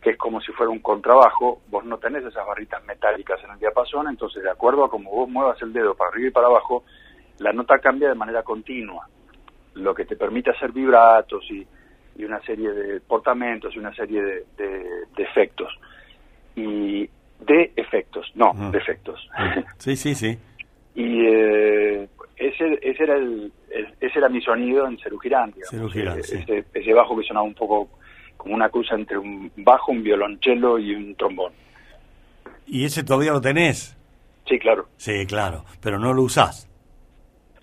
que es como si fuera un contrabajo, vos no tenés esas barritas metálicas en el diapasón, entonces de acuerdo a cómo vos muevas el dedo para arriba y para abajo, la nota cambia de manera continua, lo que te permite hacer vibratos y, y una serie de portamentos y una serie de, de- de efectos. Y de efectos, no, Ujú. de efectos. Sí, sí, sí. <laughs> y eh, ese, ese era el, el- ese era mi sonido en Cerú Girán, digamos. Cerú Girán, Eh, sí. ese, ese bajo que sonaba un poco como una cosa entre un bajo, un violonchelo y un trombón. ¿Y ese todavía lo tenés? Sí, claro. Sí, claro, pero no lo usás.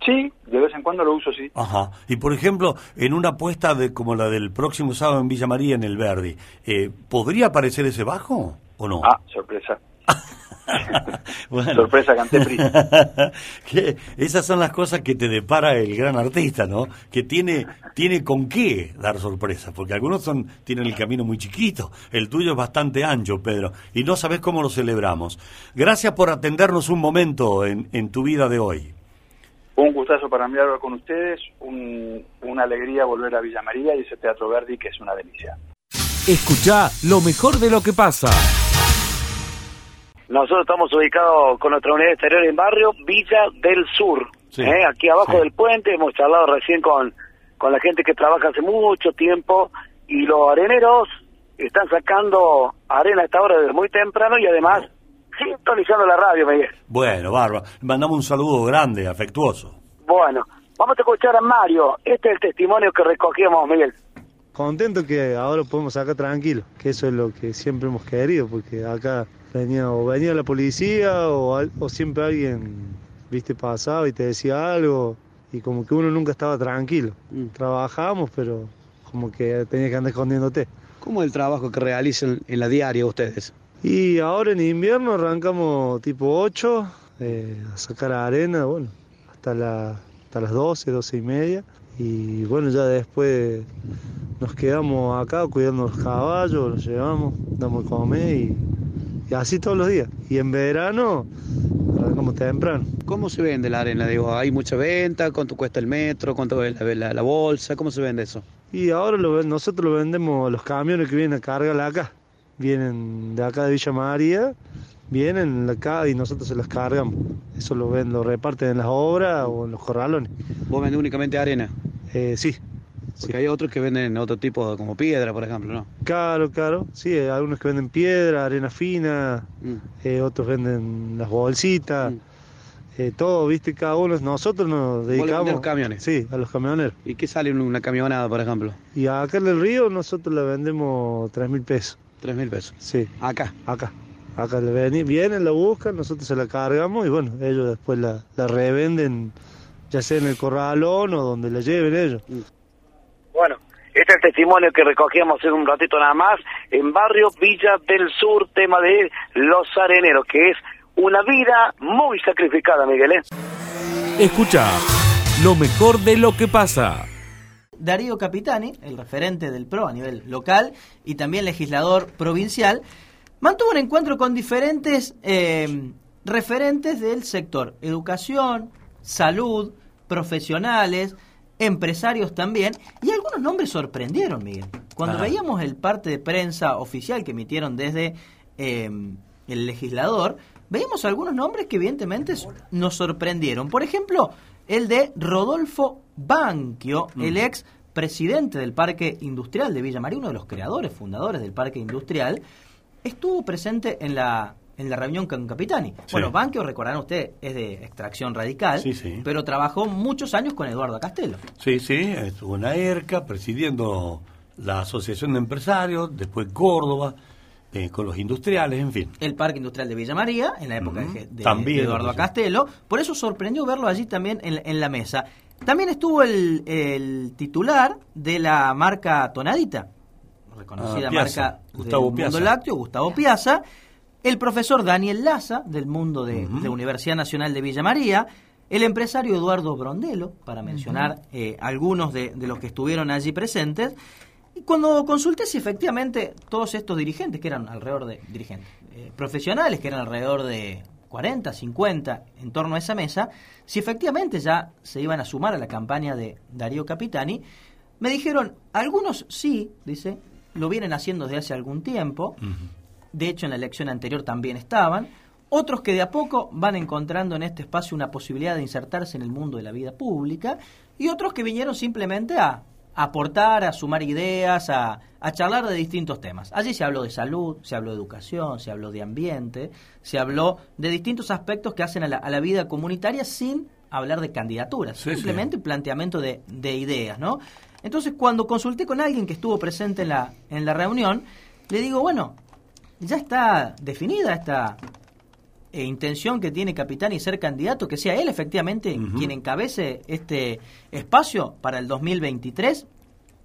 Sí, de vez en cuando lo uso, sí. Ajá. Y por ejemplo, en una apuesta de, como la del próximo sábado en Villa María, en el Verdi, eh, ¿podría aparecer ese bajo o no? Ah, sorpresa. <laughs> Bueno. Sorpresa, canté. <laughs> Que esas son las cosas que te depara el gran artista, ¿no? Que tiene, tiene con qué dar sorpresas, porque algunos son, tienen el camino muy chiquito, el tuyo es bastante ancho, Pedro, y no sabes cómo lo celebramos. Gracias por atendernos un momento en, en tu vida de hoy. Un gustazo para mí hablar con ustedes, un- una alegría volver a Villa María y ese Teatro Verdi que es una delicia. Escucha lo mejor de lo que pasa. Nosotros estamos ubicados con nuestra unidad exterior en barrio Villa del Sur, Sí. ¿eh? aquí abajo Sí. del puente. Hemos charlado recién con, con la gente que trabaja hace mucho tiempo y los areneros están sacando arena a esta hora desde muy temprano y además sintonizando la radio, Miguel. Bueno, Barba, mandamos un saludo grande, afectuoso. Bueno, vamos a escuchar a Mario. Este es el testimonio que recogíamos, Miguel. contentos que ahora podemos sacar tranquilo, que eso es lo que siempre hemos querido, porque acá venía o venía la policía o, al- o siempre alguien, viste, pasaba y te decía algo y como que uno nunca estaba tranquilo. Trabajábamos, pero como que tenías que andar escondiéndote. ¿Cómo es el trabajo que realizan en la diaria ustedes? Y ahora en invierno arrancamos tipo 8 eh, a sacar arena, bueno, hasta, la, hasta las 12, 12 y media. Y bueno, ya después nos quedamos acá cuidando los caballos, los llevamos, damos de comer y, y así todos los días. Y en verano arrancamos temprano. ¿Cómo se vende la arena? Digo, ¿hay mucha venta? ¿Cuánto cuesta el metro? ¿Cuánto la, la- la bolsa? ¿Cómo se vende eso? Y ahora lo, nosotros lo vendemos, los camiones que vienen a cargar acá, vienen de acá de Villa María, vienen acá y nosotros se las cargamos. Eso lo ven, lo reparten en las obras o en los corralones. ¿Vos vendés únicamente arena? Eh, sí. Porque hay otros que venden otro tipo, como piedra, por ejemplo, ¿no? Claro, claro. Sí, hay algunos que venden piedra, arena fina, eh, otros venden las bolsitas, eh, todo, viste, cada uno. Nosotros nos dedicamos. los camiones? Sí, a los camioneros. ¿Y qué sale en una camionada, por ejemplo? Y acá en el río nosotros le vendemos tres mil pesos. ¿Tres mil pesos? Sí. ¿Acá? Acá. Acá le ven- vienen, la buscan, nosotros se la cargamos y bueno, ellos después la, la revenden, ya sea en el corralón o donde la lleven ellos. Bueno, este es el testimonio que recogíamos hace un ratito nada más en barrio Villa del Sur, tema de los areneros, que es una vida muy sacrificada, Miguel. ¿eh? Escucha lo mejor de lo que pasa. Darío Capitani, el referente del PRO a nivel local y también legislador provincial, mantuvo un encuentro con diferentes eh, referentes del sector, educación, salud, profesionales, empresarios también, y algunos nombres sorprendieron, Miguel. Cuando veíamos el parte de prensa oficial que emitieron desde eh, el legislador, veíamos algunos nombres que evidentemente nos sorprendieron. Por ejemplo, el de Rodolfo Banquio, el ex presidente del Parque Industrial de Villa María, uno de los creadores, fundadores del Parque Industrial, estuvo presente en la en la reunión con Capitani. Bueno, Banquio, recordarán ustedes, es de extracción radical, Sí, sí. pero trabajó muchos años con Eduardo Castelo. Sí, sí, estuvo en la ERCA presidiendo la Asociación de Empresarios, después Córdoba, eh, con los industriales, en fin. el Parque Industrial de Villa María, en la época de, de- También, de Eduardo sí. Castelo. Por eso sorprendió verlo allí también en, en la mesa. También estuvo el, el titular de la marca Tonadita, reconocida Ah, Piazza, marca Gustavo del mundo lácteo, Gustavo Piazza. El profesor Daniel Laza, del mundo de, de la Universidad Nacional de Villa María. El empresario Eduardo Brondelo, para mencionar eh, algunos de, de los que estuvieron allí presentes. Y cuando consulté si efectivamente todos estos dirigentes, que eran alrededor de dirigentes eh, profesionales, que eran alrededor de 40, 50 en torno a esa mesa, si efectivamente ya se iban a sumar a la campaña de Darío Capitani, me dijeron, algunos sí, dice, lo vienen haciendo desde hace algún tiempo, de hecho en la elección anterior también estaban, otros que de a poco van encontrando en este espacio una posibilidad de insertarse en el mundo de la vida pública, y otros que vinieron simplemente a aportar, a sumar ideas, a, a charlar de distintos temas. Allí se habló de salud, se habló de educación, se habló de ambiente, se habló de distintos aspectos que hacen a la, a la vida comunitaria sin hablar de candidaturas, Sí, sí. simplemente planteamiento de, de ideas, ¿no? Entonces, cuando consulté con alguien que estuvo presente en la, en la reunión, le digo, bueno, ya está definida esta eh, intención que tiene Capitani ser candidato, que sea él efectivamente quien encabece este espacio para el 2023.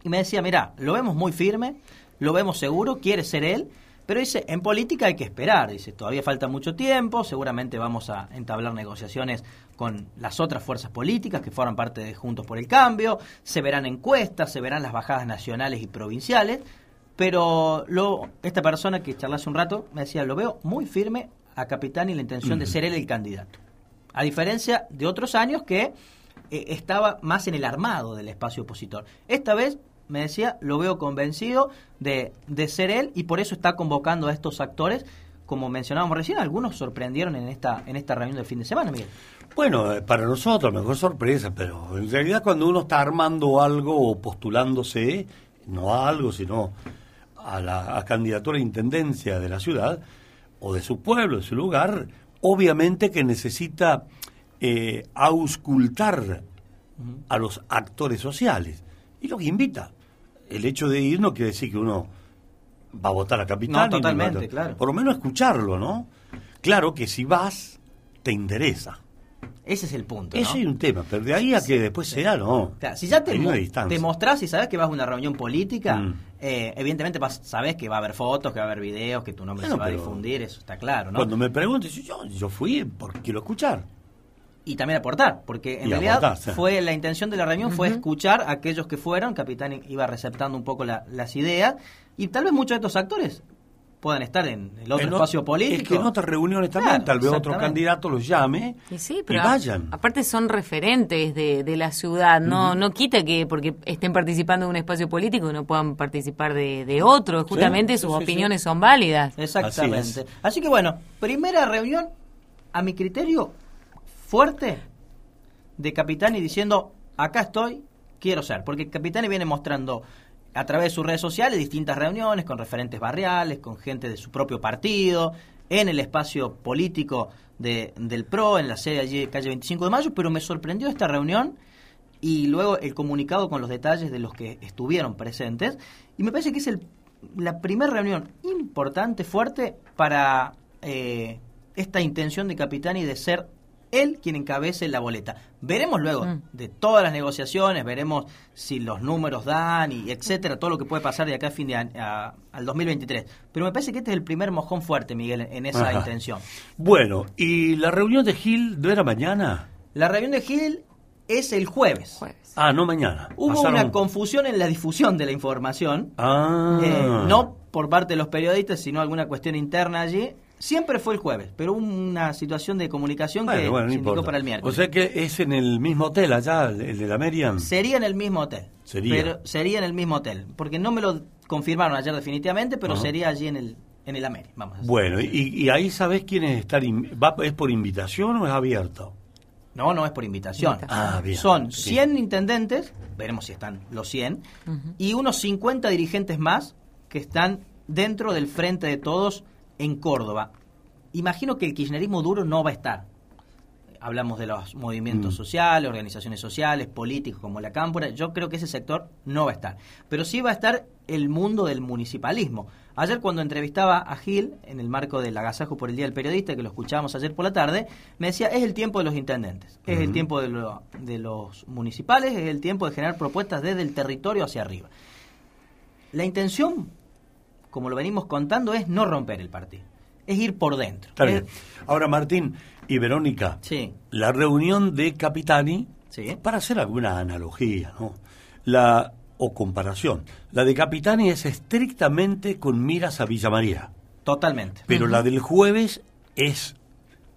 Y me decía, mira, lo vemos muy firme, lo vemos seguro, quiere ser él, pero dice, en política hay que esperar, dice, todavía falta mucho tiempo, seguramente vamos a entablar negociaciones con las otras fuerzas políticas que forman parte de Juntos por el Cambio, se verán encuestas, se verán las bajadas nacionales y provinciales, pero lo, esta persona que charlé hace un rato me decía, lo veo muy firme a Capitani la intención de ser él el candidato. A diferencia de otros años que eh, estaba más en el armado del espacio opositor. Esta vez, me decía, lo veo convencido de, de ser él y por eso está convocando a estos actores. Como mencionábamos recién, algunos sorprendieron en esta, en esta reunión del fin de semana, Miguel. Bueno, eh, para nosotros, mejor sorpresa, pero en realidad cuando uno está armando algo o postulándose, no a algo, sino a la a candidatura a intendencia de la ciudad o de su pueblo, de su lugar, obviamente que necesita eh, auscultar a los actores sociales y los invita. el hecho de ir no quiere decir que uno va a votar a Capitán. No, totalmente, claro. Por lo menos escucharlo, ¿no? Claro que si vas, te interesa. Ese es el punto. ¿no? Ese es un tema, pero de ahí a que después sea, no. O sea, si ya te, te mostrás y sabes que vas a una reunión política, Mm. eh, evidentemente vas- sabes que va a haber fotos, que va a haber videos, que tu nombre Bueno, se va a difundir, eso está claro, ¿no? Cuando me pregunten, yo, yo fui porque quiero escuchar. Y también aportar, porque en Y realidad aportar, sí. fue la intención de la reunión fue escuchar a aquellos que fueron, Capitán iba receptando un poco la- las ideas, y tal vez muchos de estos actores puedan estar en el otro En espacio político. Es que en otras reuniones también, Claro, tal vez otro candidato los llame Y sí, y pero a- vayan. aparte son referentes de, de la ciudad, no no quita que porque estén participando de un espacio político no puedan participar de, de otro, justamente sí, sus sí, sí. opiniones son válidas. Exactamente. Así, que bueno, primera reunión, a mi criterio, fuerte de Capitani diciendo, acá estoy, quiero ser. Porque Capitani viene mostrando a través de sus redes sociales distintas reuniones con referentes barriales, con gente de su propio partido, en el espacio político de, del PRO, en la sede allí, calle 25 de mayo, pero me sorprendió esta reunión y luego el comunicado con los detalles de los que estuvieron presentes. Y me parece que es el, la primera reunión importante, fuerte, para eh, esta intención de Capitani de ser él quien encabece la boleta. Veremos luego Mm. de todas las negociaciones, veremos si los números dan y etcétera, todo lo que puede pasar de acá a fin de año, a- al 2023. Pero me parece que este es el primer mojón fuerte, Miguel, en esa Ajá. intención. Bueno, ¿y la reunión de Gil no era mañana? La reunión de Gil es el jueves. Ah, no mañana. Hubo Pasaron- una confusión en la difusión de la información. Ah. Eh, no por parte de los periodistas, sino alguna cuestión interna allí. Siempre fue el jueves, pero hubo una situación de comunicación que Bueno, bueno, no se indicó para el O miércoles. sea que es en el mismo hotel allá, el de la Merian. Sería en el mismo hotel. Sería. Pero sería en el mismo hotel. Porque no me lo confirmaron ayer definitivamente, pero sería allí en el, en el Ameri. Vamos a decir. Bueno, y, y ahí sabes quiénes están. in- va- ¿Es por invitación o es abierto? No, no es por invitación. Ah, bien. Son Sí. 100 intendentes, veremos si están los 100, y unos 50 dirigentes más que están dentro del Frente de Todos en Córdoba. Imagino que el kirchnerismo duro no va a estar. Hablamos de los movimientos Mm. sociales, organizaciones sociales, políticos como la Cámpora. Yo creo que ese sector no va a estar. Pero sí va a estar el mundo del municipalismo. Ayer cuando entrevistaba a Gil, en el marco del agasajo por el Día del Periodista, que lo escuchábamos ayer por la tarde, me decía, es el tiempo de los intendentes, es el tiempo de, lo- de los municipales, es el tiempo de generar propuestas desde el territorio hacia arriba. La intención, como lo venimos contando, es no romper el partido, es ir por dentro. Está Es- bien. Ahora, Martín y Verónica, Sí. la reunión de Capitani, para hacer alguna analogía, ¿no? La, o comparación, la de Capitani es estrictamente con miras a Villa María, Totalmente. pero la del jueves es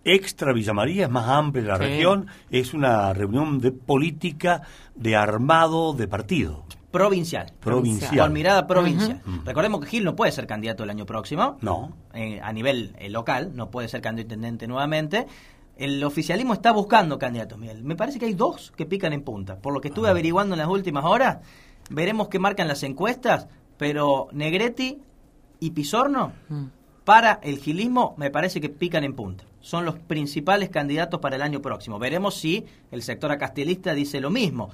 extra Villa María, es más amplia la Sí. región, es una reunión de política, de armado, de partido. Provincial. Provincial. Con mirada provincial. Recordemos que Gil no puede ser candidato el año próximo. No. eh, a nivel eh, local, no puede ser candidato intendente nuevamente. El oficialismo está buscando candidatos, Miguel. Me parece que hay dos que pican en punta. Por lo que estuve averiguando en las últimas horas, veremos qué marcan las encuestas, pero Negretti y Pisorno, para el gilismo, me parece que pican en punta. Son los principales candidatos para el año próximo. Veremos si el sector acastelista dice lo mismo.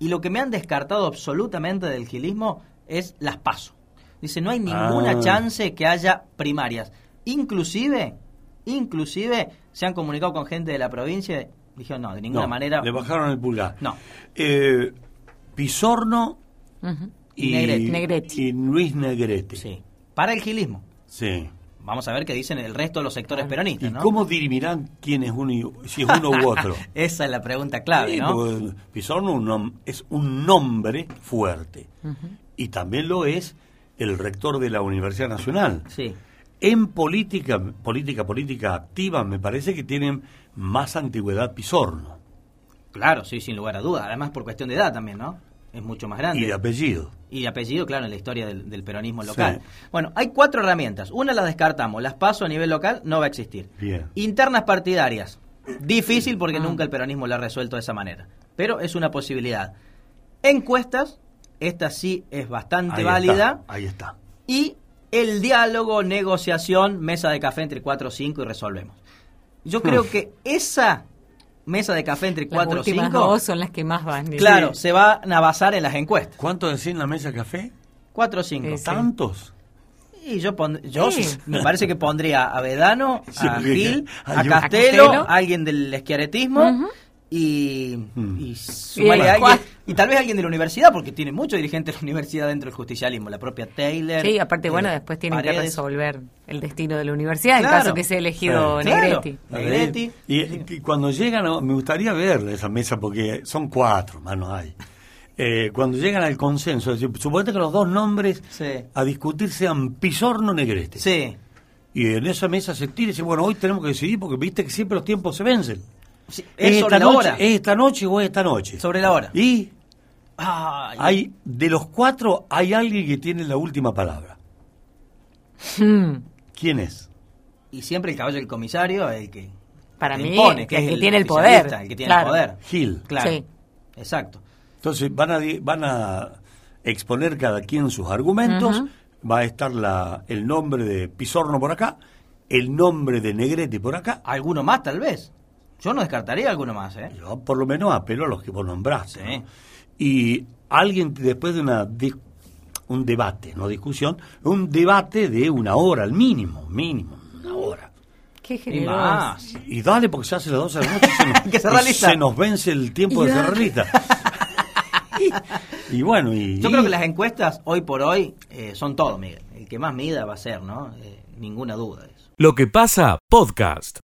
Y lo que me han descartado absolutamente del gilismo es las pasos. Dice, no hay ninguna Ah. chance que haya primarias. Inclusive, inclusive se han comunicado con gente de la provincia, dijeron, no, de ninguna No, manera. Le bajaron el pulgar. No. Eh, Pisorno y, y Luis Negrete. Sí. Para el gilismo. Sí. Vamos a ver qué dicen el resto de los sectores ¿Y peronistas, ¿no? cómo dirimirán quién es uno y, si es uno u otro? <laughs> Esa es la pregunta clave, Sí, ¿no? un nom- es un nombre fuerte. Y también lo es el rector de la Universidad Nacional. Sí. En política, política, política activa, me parece que tienen más antigüedad Pisorno. Claro, sí, sin lugar a dudas. Además, por cuestión de edad también, ¿no? Es mucho más grande. Y de apellido. Y de apellido, claro, en la historia del, del peronismo local. Bueno, hay cuatro herramientas. Una la descartamos. Las paso a nivel local, no va a existir. Bien. Internas partidarias. Difícil porque nunca el peronismo lo ha resuelto de esa manera. Pero es una posibilidad. Encuestas, esta sí es bastante Ahí válida. está, ahí está. Y el diálogo, negociación, mesa de café entre 4 o 5 y resolvemos. Yo creo que esa mesa de café entre Las 4 o últimas 5, dos son las que más van. claro, se van a basar en las encuestas. ¿Cuánto decía en la mesa de café? Cuatro o cinco. Sí, sí. ¿Tantos? Y yo, pon- yo Sí. me parece que pondría a Vedano, <laughs> Sí, a Gil, a A Castelo. a alguien del esquiaretismo y, Mm. y alguien, y tal vez alguien de la universidad, porque tiene muchos dirigentes de la universidad dentro del justicialismo, la propia Taylor. Sí, aparte, eh, bueno, después tienen que resolver el destino de la universidad en Claro. caso que sea elegido Claro. Negretti. Negretti. Y, y cuando llegan, a- me gustaría ver esa mesa porque son cuatro, más no hay. Eh, cuando llegan al consenso, es decir, suponete que los dos nombres Sí. a discutir sean Pisorno Negrete. Sí. Y en esa mesa se tira y dice, bueno, hoy tenemos que decidir porque viste que siempre los tiempos se vencen. Sí, ¿Es, es sobre esta la noche, hora. ¿Es esta noche o es esta noche? Sobre la hora. Y Ay, hay de los cuatro hay alguien que tiene la última palabra. Hmm. ¿Quién es? y siempre el caballo del comisario, el que Para que mí, impone, el que es que el tiene el poder. el que tiene Claro. el poder. Gil. Claro. Sí. Exacto. Entonces van a, van a exponer cada quien sus argumentos. Va a estar la, el nombre de Pisorno por acá, el nombre de Negrete por acá. Alguno más, tal vez. Yo no descartaría alguno más, ¿eh? Yo por lo menos apelo a los que vos nombraste. Sí. ¿no? Y alguien después de una un debate, no discusión, un debate de una hora al mínimo, mínimo, una hora. Qué Y generoso. más. Y dale, porque se hace las 12 de la noche, se nos, <laughs> Que lista. se nos vence el tiempo de Ya. cerrar lista. y, <laughs> y bueno, y, Yo creo que las encuestas, hoy por hoy, eh, son todo, Miguel. El que más mida va a ser, ¿no? Eh, ninguna duda de eso. Lo que pasa, podcast.